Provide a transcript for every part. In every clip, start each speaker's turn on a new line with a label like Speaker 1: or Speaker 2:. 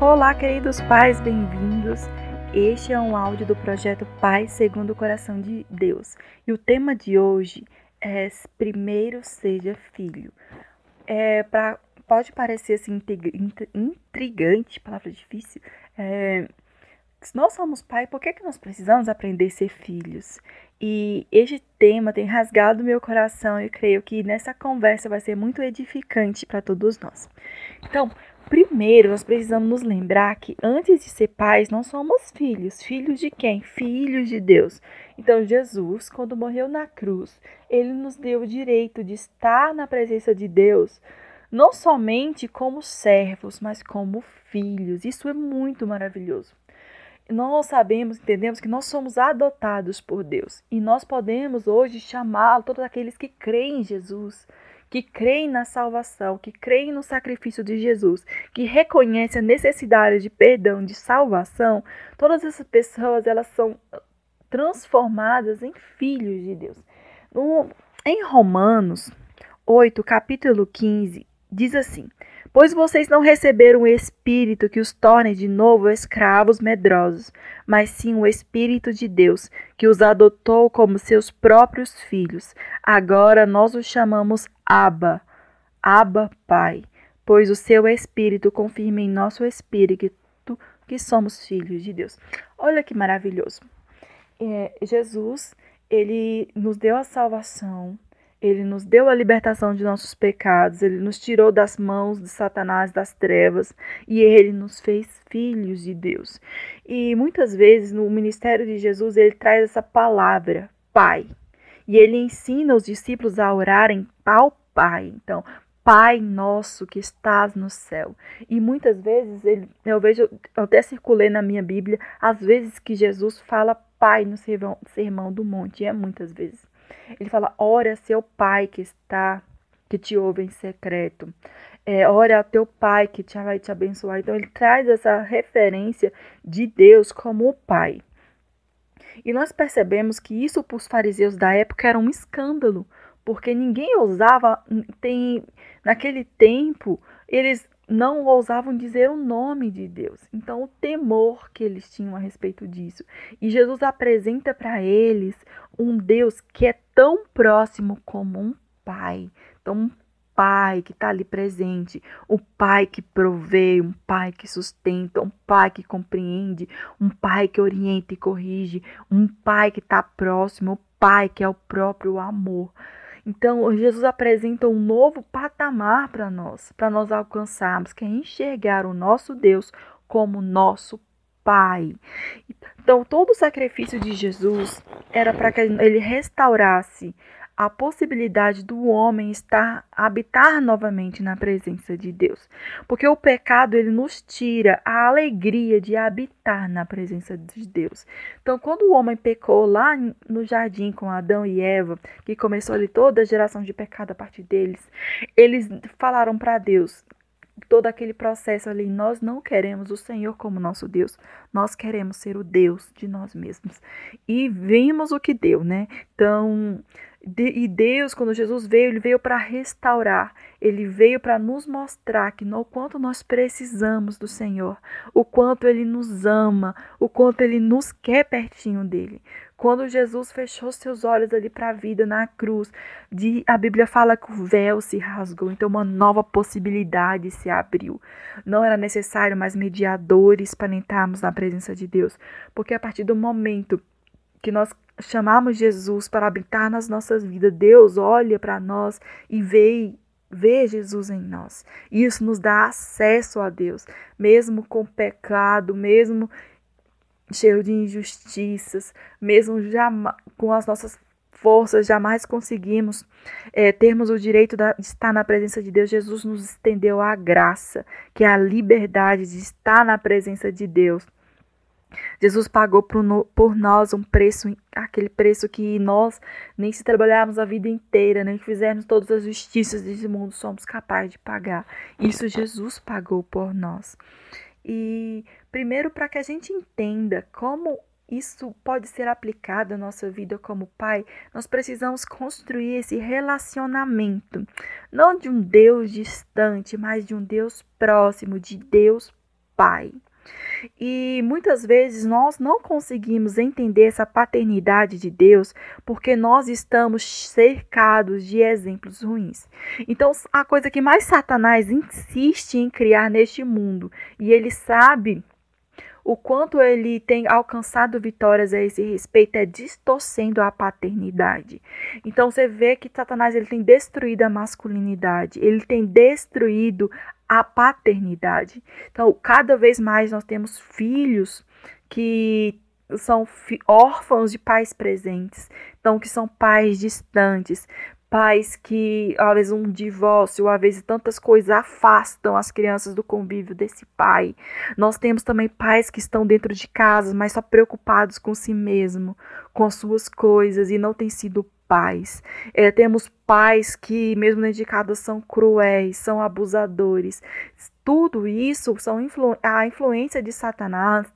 Speaker 1: Olá, queridos pais, bem-vindos. Este é um áudio do projeto Pai segundo o Coração de Deus. E o tema de hoje é Primeiro Seja Filho. É, pra, pode parecer assim, intrigante, palavra difícil. É, se nós somos pai, por que, que nós precisamos aprender a ser filhos? E este tema tem rasgado meu coração e creio que nessa conversa vai ser muito edificante para todos nós. Então, primeiro nós precisamos nos lembrar que antes de ser pais, nós somos filhos. Filhos de quem? Filhos de Deus. Então, Jesus, quando morreu na cruz, ele nos deu o direito de estar na presença de Deus, não somente como servos, mas como filhos. Isso é muito maravilhoso nós sabemos, entendemos que nós somos adotados por Deus e nós podemos hoje chamar todos aqueles que creem em Jesus, que creem na salvação, que creem no sacrifício de Jesus, que reconhecem a necessidade de perdão, de salvação, todas essas pessoas elas são transformadas em filhos de Deus. No, em Romanos 8, capítulo 15, diz assim: Pois vocês não receberam o Espírito que os torne de novo escravos medrosos, mas sim o Espírito de Deus, que os adotou como seus próprios filhos. Agora nós os chamamos Abba, Abba Pai, pois o seu Espírito confirma em nosso Espírito que somos filhos de Deus. Olha que maravilhoso. É, Jesus, ele nos deu a salvação, ele nos deu a libertação de nossos pecados, ele nos tirou das mãos de Satanás, das trevas, e ele nos fez filhos de Deus. E muitas vezes no ministério de Jesus ele traz essa palavra, Pai. E ele ensina os discípulos a orarem ao Pai. Então, Pai nosso que estás no céu. E muitas vezes ele, eu vejo, eu até circulei na minha Bíblia, às vezes que Jesus fala Pai no sermão, sermão do monte, e é muitas vezes. Ele fala: ora seu pai que está, que te ouve em secreto. É, ora teu pai que te vai te abençoar. Então ele traz essa referência de Deus como o pai. E nós percebemos que isso para os fariseus da época era um escândalo, porque ninguém ousava, tem, naquele tempo, eles não ousavam dizer o nome de Deus. Então, o temor que eles tinham a respeito disso. E Jesus apresenta para eles um Deus que é tão próximo como um pai. Então, um pai que está ali presente, o pai que provê, um pai que sustenta, um pai que compreende, um pai que orienta e corrige, um pai que está próximo, o pai que é o próprio amor. Então, Jesus apresenta um novo patamar para nós, para nós alcançarmos, que é enxergar o nosso Deus como nosso Pai. Então, todo o sacrifício de Jesus era para que ele restaurasse a possibilidade do homem estar habitar novamente na presença de Deus. Porque o pecado ele nos tira a alegria de habitar na presença de Deus. Então, quando o homem pecou lá no jardim com Adão e Eva, que começou ali toda a geração de pecado a partir deles, eles falaram para Deus: todo aquele processo ali. Nós não queremos o Senhor como nosso Deus, nós queremos ser o Deus de nós mesmos. E vimos o que deu, né? Então, de, e Deus, quando Jesus veio, ele veio para restaurar, ele veio para nos mostrar que no quanto nós precisamos do Senhor, o quanto ele nos ama, o quanto ele nos quer pertinho dele. Quando Jesus fechou seus olhos ali para a vida na cruz, de, a Bíblia fala que o véu se rasgou, então uma nova possibilidade se abriu. Não era necessário mais mediadores para entrarmos na presença de Deus, porque a partir do momento que nós chamamos Jesus para habitar nas nossas vidas, Deus olha para nós e vê vê Jesus em nós. Isso nos dá acesso a Deus, mesmo com pecado, mesmo cheio de injustiças, mesmo jamais, com as nossas forças, jamais conseguimos é, termos o direito de estar na presença de Deus. Jesus nos estendeu a graça, que é a liberdade de estar na presença de Deus. Jesus pagou por nós um preço, aquele preço que nós, nem se trabalharmos a vida inteira, nem fizermos todas as justiças desse mundo, somos capazes de pagar. Isso Jesus pagou por nós. E primeiro, para que a gente entenda como isso pode ser aplicado à nossa vida como pai, nós precisamos construir esse relacionamento, não de um Deus distante, mas de um Deus próximo, de Deus pai. E muitas vezes nós não conseguimos entender essa paternidade de Deus porque nós estamos cercados de exemplos ruins. Então, a coisa que mais Satanás insiste em criar neste mundo, e ele sabe o quanto ele tem alcançado vitórias a esse respeito é distorcendo a paternidade. Então você vê que Satanás ele tem destruído a masculinidade, ele tem destruído a paternidade. Então, cada vez mais nós temos filhos que são órfãos de pais presentes, então que são pais distantes, pais que, às vezes, um divórcio, às vezes, tantas coisas afastam as crianças do convívio desse pai. Nós temos também pais que estão dentro de casa, mas só preocupados com si mesmo, com as suas coisas e não têm sido pais. É, temos pais que, mesmo de casa, são cruéis, são abusadores. Tudo isso são influ a influência de Satanás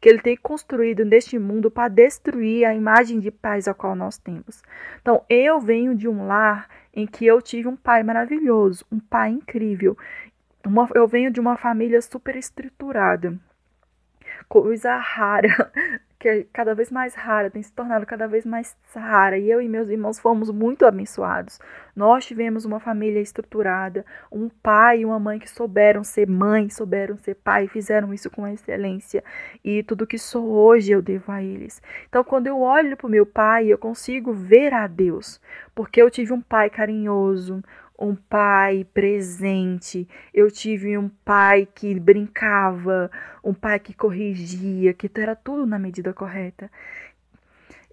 Speaker 1: que ele tem construído neste mundo para destruir a imagem de paz a qual nós temos. Então, eu venho de um lar em que eu tive um pai maravilhoso, um pai incrível. Uma, eu venho de uma família super estruturada. Coisa rara que é cada vez mais rara, tem se tornado cada vez mais rara. E eu e meus irmãos fomos muito abençoados. Nós tivemos uma família estruturada, um pai e uma mãe que souberam ser mãe, souberam ser pai, fizeram isso com excelência. E tudo que sou hoje eu devo a eles. Então, quando eu olho para o meu pai, eu consigo ver a Deus, porque eu tive um pai carinhoso, um pai presente, eu tive um pai que brincava, um pai que corrigia, que era tudo na medida correta.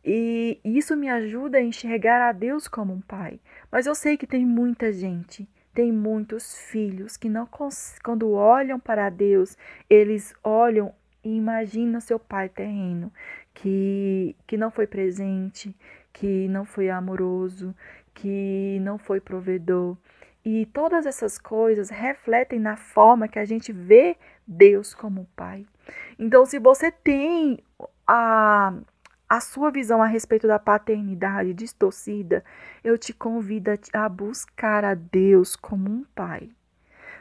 Speaker 1: E isso me ajuda a enxergar a Deus como um pai. Mas eu sei que tem muita gente, tem muitos filhos que não quando olham para Deus, eles olham e imaginam seu pai terreno, que, que não foi presente, que não foi amoroso, que não foi provedor. E todas essas coisas refletem na forma que a gente vê Deus como Pai. Então, se você tem a, a sua visão a respeito da paternidade distorcida, eu te convido a buscar a Deus como um Pai.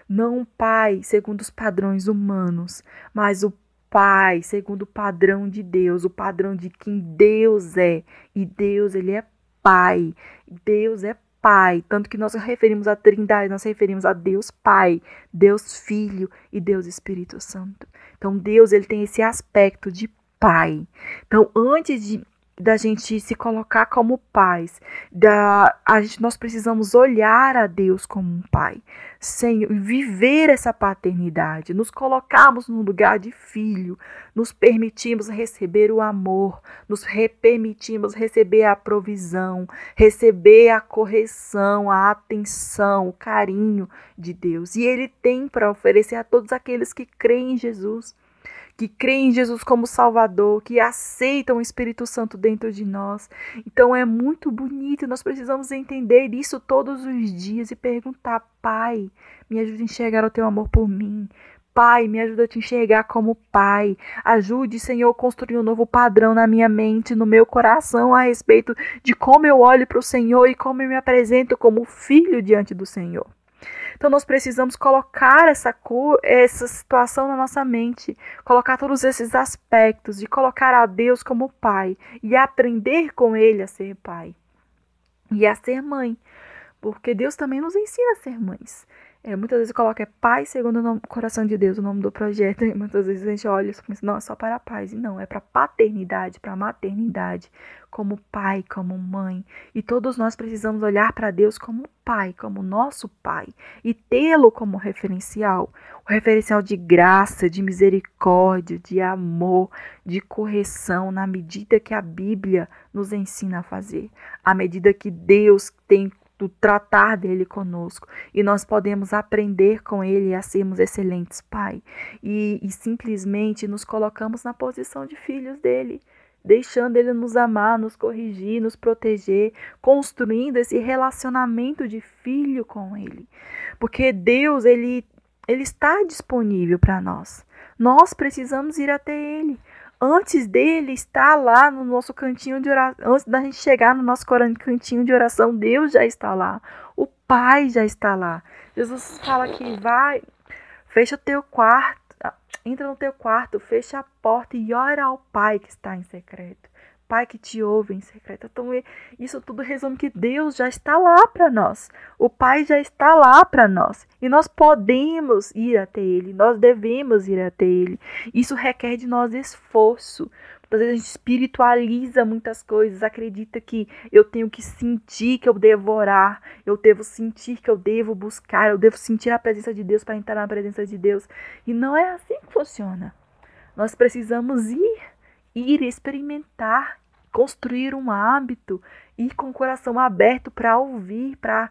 Speaker 1: Não um Pai segundo os padrões humanos, mas o Pai segundo o padrão de Deus, o padrão de quem Deus é. E Deus, ele é Pai. Deus é Pai. Tanto que nós referimos a Trindade, nós referimos a Deus Pai, Deus Filho e Deus Espírito Santo. Então, Deus ele tem esse aspecto de Pai. Então, antes de da gente se colocar como pais, da a gente, nós precisamos olhar a Deus como um pai, sem viver essa paternidade, nos colocarmos no lugar de filho, nos permitimos receber o amor, nos permitimos receber a provisão, receber a correção, a atenção, o carinho de Deus. E ele tem para oferecer a todos aqueles que creem em Jesus que creem em Jesus como Salvador, que aceitam o Espírito Santo dentro de nós. Então é muito bonito, nós precisamos entender isso todos os dias e perguntar: Pai, me ajude a enxergar o teu amor por mim. Pai, me ajuda a te enxergar como pai. Ajude, Senhor, a construir um novo padrão na minha mente, no meu coração, a respeito de como eu olho para o Senhor e como eu me apresento como filho diante do Senhor. Então nós precisamos colocar essa cor, essa situação na nossa mente, colocar todos esses aspectos de colocar a Deus como pai e aprender com ele a ser pai e a ser mãe, porque Deus também nos ensina a ser mães. É, muitas vezes coloca é Pai segundo o nome, coração de Deus, o nome do projeto, e muitas vezes a gente olha e pensa, não, é só para paz. E não, é para paternidade, para maternidade, como pai, como mãe. E todos nós precisamos olhar para Deus como pai, como nosso pai, e tê-lo como referencial. O referencial de graça, de misericórdia, de amor, de correção, na medida que a Bíblia nos ensina a fazer. À medida que Deus tem do tratar dele conosco e nós podemos aprender com ele a sermos excelentes pai e, e simplesmente nos colocamos na posição de filhos dele deixando ele nos amar, nos corrigir, nos proteger, construindo esse relacionamento de filho com ele. Porque Deus, ele ele está disponível para nós. Nós precisamos ir até ele antes dele estar lá no nosso cantinho de oração, antes da gente chegar no nosso cantinho de oração, Deus já está lá. O Pai já está lá. Jesus fala que vai, fecha o teu quarto, Entra no teu quarto, fecha a porta e ora ao Pai que está em secreto. Pai que te ouve em secreto. Então, isso tudo resume que Deus já está lá para nós. O Pai já está lá para nós. E nós podemos ir até Ele, nós devemos ir até Ele. Isso requer de nós esforço. Muitas vezes a gente espiritualiza muitas coisas, acredita que eu tenho que sentir que eu devo orar, eu devo sentir que eu devo buscar, eu devo sentir a presença de Deus para entrar na presença de Deus. E não é assim que funciona. Nós precisamos ir ir experimentar, construir um hábito, ir com o coração aberto para ouvir, para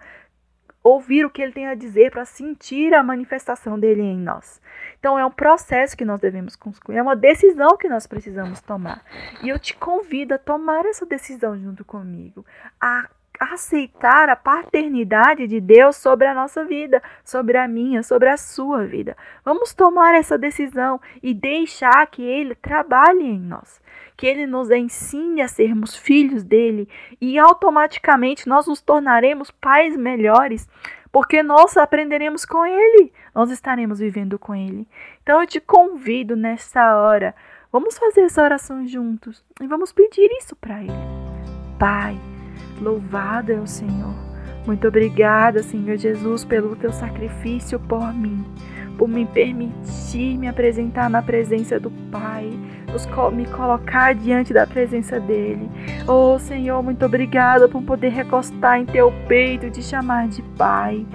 Speaker 1: ouvir o que ele tem a dizer, para sentir a manifestação dele em nós. Então é um processo que nós devemos construir, é uma decisão que nós precisamos tomar. E eu te convido a tomar essa decisão junto comigo, a aceitar a paternidade de Deus sobre a nossa vida, sobre a minha, sobre a sua vida. Vamos tomar essa decisão e deixar que Ele trabalhe em nós, que Ele nos ensine a sermos filhos dele e automaticamente nós nos tornaremos pais melhores. Porque nós aprenderemos com Ele, nós estaremos vivendo com Ele. Então eu te convido nessa hora, vamos fazer essa oração juntos e vamos pedir isso para Ele. Pai, Louvado é o Senhor. Muito obrigada, Senhor Jesus, pelo teu sacrifício por mim, por me permitir me apresentar na presença do Pai, me colocar diante da presença dele. Oh, Senhor, muito obrigada por poder recostar em teu peito e te chamar de Pai.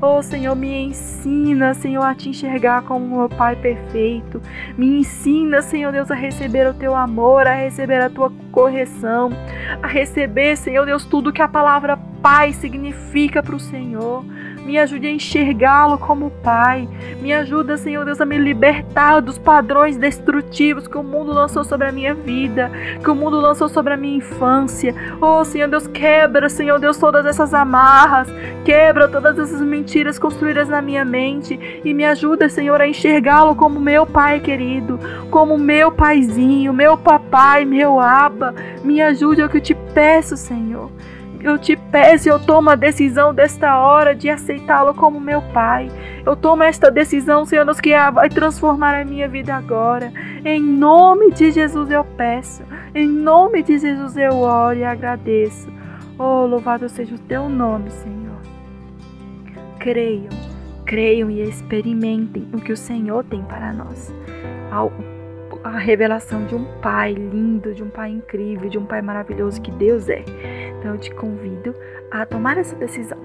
Speaker 1: Oh, Senhor, me ensina, Senhor, a te enxergar como meu Pai perfeito. Me ensina, Senhor Deus, a receber o teu amor, a receber a tua correção, a receber, Senhor Deus, tudo que a palavra Pai significa para o Senhor. Me ajude a enxergá-lo como Pai. Me ajuda, Senhor Deus, a me libertar dos padrões destrutivos que o mundo lançou sobre a minha vida, que o mundo lançou sobre a minha infância. Oh, Senhor Deus, quebra, Senhor Deus, todas essas amarras, quebra todas essas mentiras construídas na minha mente e me ajuda, Senhor, a enxergá-lo como meu Pai querido, como meu paizinho, meu papai, meu aba. Me ajude, é o que eu te peço, Senhor eu te peço, eu tomo a decisão desta hora de aceitá-lo como meu Pai. Eu tomo esta decisão, Senhor, Deus, que vai transformar a minha vida agora. Em nome de Jesus eu peço. Em nome de Jesus eu oro e agradeço. Oh, louvado seja o teu nome, Senhor. Creiam, creiam e experimentem o que o Senhor tem para nós a revelação de um pai lindo, de um pai incrível, de um pai maravilhoso que Deus é. Então eu te convido a tomar essa decisão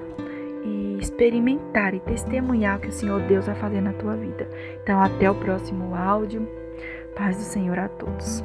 Speaker 1: e experimentar e testemunhar o que o Senhor Deus vai fazer na tua vida. Então até o próximo áudio. Paz do Senhor a todos.